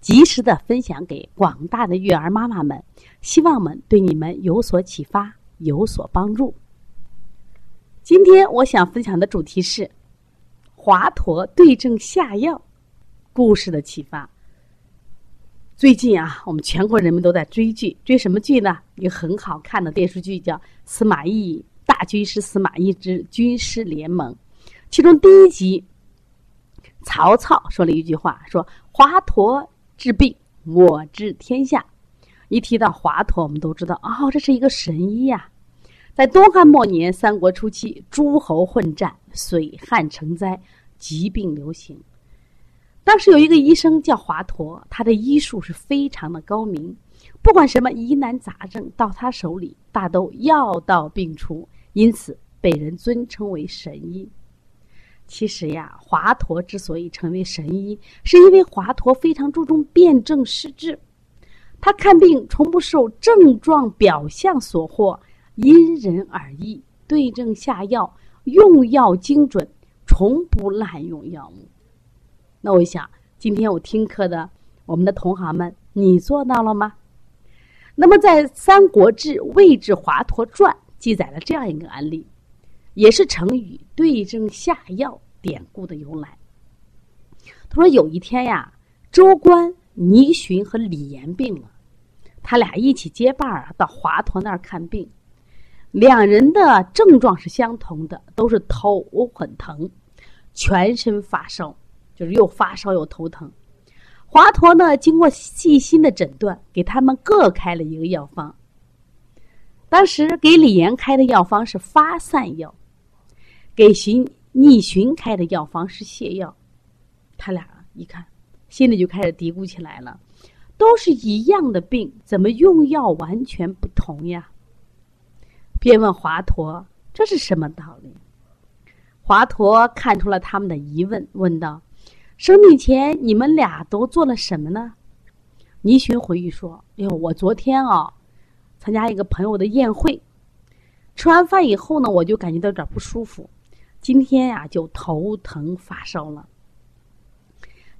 及时的分享给广大的育儿妈妈们，希望们对你们有所启发，有所帮助。今天我想分享的主题是华佗对症下药故事的启发。最近啊，我们全国人民都在追剧，追什么剧呢？一个很好看的电视剧叫《司马懿大军师司马懿之军师联盟》，其中第一集，曹操说了一句话，说华佗。治病，我治天下。一提到华佗，我们都知道，哦，这是一个神医呀。在东汉末年、三国初期，诸侯混战，水旱成灾，疾病流行。当时有一个医生叫华佗，他的医术是非常的高明，不管什么疑难杂症，到他手里大都药到病除，因此被人尊称为神医。其实呀，华佗之所以成为神医，是因为华佗非常注重辨证施治。他看病从不受症状表象所惑，因人而异，对症下药，用药精准，从不滥用药物。那我想，今天我听课的我们的同行们，你做到了吗？那么，在《三国志·魏志华佗传》记载了这样一个案例。也是成语“对症下药”典故的由来。他说：“有一天呀，周官、倪寻和李严病了，他俩一起结伴儿到华佗那儿看病。两人的症状是相同的，都是头很疼，全身发烧，就是又发烧又头疼。华佗呢，经过细心的诊断，给他们各开了一个药方。当时给李严开的药方是发散药。”给寻逆寻开的药方是泻药，他俩一看，心里就开始嘀咕起来了：都是一样的病，怎么用药完全不同呀？便问华佗：“这是什么道理？”华佗看出了他们的疑问，问道：“生病前你们俩都做了什么呢？”倪寻回忆说：“哟，我昨天啊，参加一个朋友的宴会，吃完饭以后呢，我就感觉到有点不舒服。”今天呀，就头疼发烧了。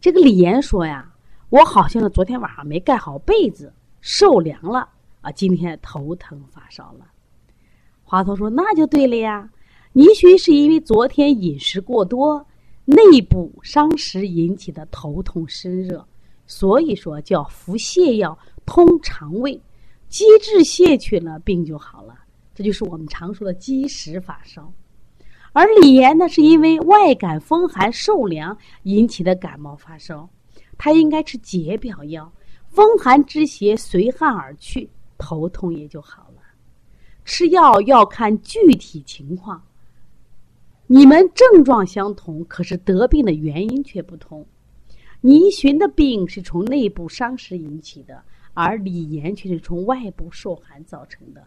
这个李岩说呀，我好像昨天晚上没盖好被子，受凉了啊，今天头疼发烧了。华佗说：“那就对了呀，倪寻是因为昨天饮食过多，内部伤食引起的头痛身热，所以说叫服泻药通肠胃，积滞泻去了，病就好了。这就是我们常说的积食发烧。”而李岩呢，是因为外感风寒受凉引起的感冒发烧，他应该吃解表药，风寒之邪随汗而去，头痛也就好了。吃药要看具体情况，你们症状相同，可是得病的原因却不同。倪寻的病是从内部伤食引起的，而李岩却是从外部受寒造成的，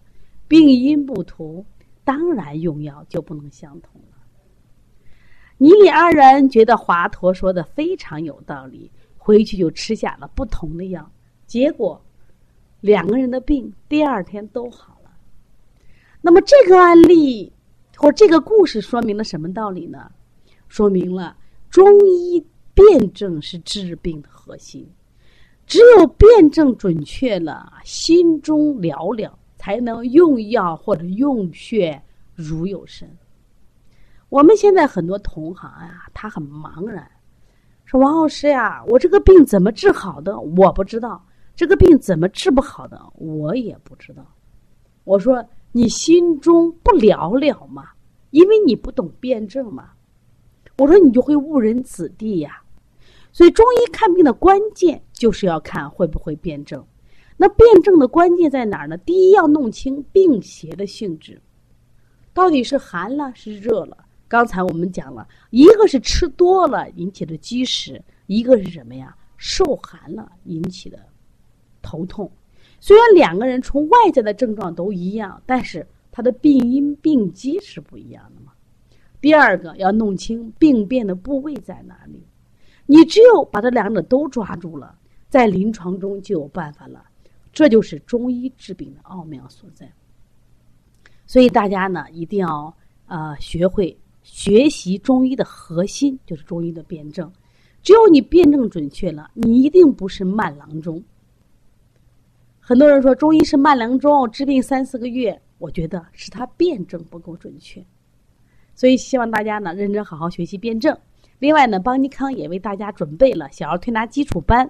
病因不同。当然，用药就不能相同了。你李二人觉得华佗说的非常有道理，回去就吃下了不同的药，结果两个人的病第二天都好了。那么这个案例或这个故事说明了什么道理呢？说明了中医辨证是治病的核心，只有辨证准确了，心中了了。才能用药或者用穴如有神。我们现在很多同行啊，他很茫然，说王老师呀，我这个病怎么治好的？我不知道这个病怎么治不好的，我也不知道。我说你心中不了了吗？因为你不懂辩证嘛。我说你就会误人子弟呀。所以中医看病的关键就是要看会不会辩证。那辩证的关键在哪儿呢？第一要弄清病邪的性质，到底是寒了是热了。刚才我们讲了一个是吃多了引起的积食，一个是什么呀？受寒了引起的头痛。虽然两个人从外在的症状都一样，但是他的病因病机是不一样的嘛。第二个要弄清病变的部位在哪里，你只有把这两者都抓住了，在临床中就有办法了。这就是中医治病的奥妙所在。所以大家呢一定要呃学会学习中医的核心，就是中医的辩证。只有你辩证准确了，你一定不是慢郎中。很多人说中医是慢郎中，治病三四个月，我觉得是他辩证不够准确。所以希望大家呢认真好好学习辩证。另外呢，邦尼康也为大家准备了小儿推拿基础班，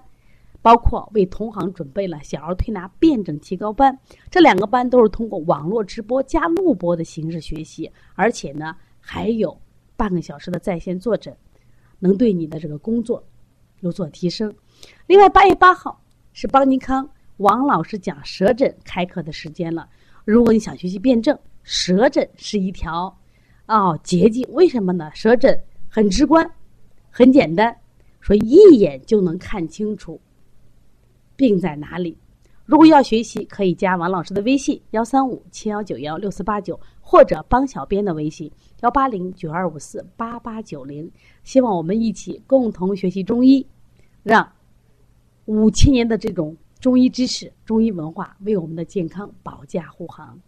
包括为同行准备了小儿推拿辩证提高班。这两个班都是通过网络直播加录播的形式学习，而且呢还有半个小时的在线坐诊，能对你的这个工作有所提升。另外，八月八号是邦尼康王老师讲舌诊开课的时间了。如果你想学习辩证，舌诊是一条。哦，捷径为什么呢？舌诊很直观，很简单，说一眼就能看清楚病在哪里。如果要学习，可以加王老师的微信幺三五七幺九幺六四八九，或者帮小编的微信幺八零九二五四八八九零。希望我们一起共同学习中医，让五千年的这种中医知识、中医文化为我们的健康保驾护航。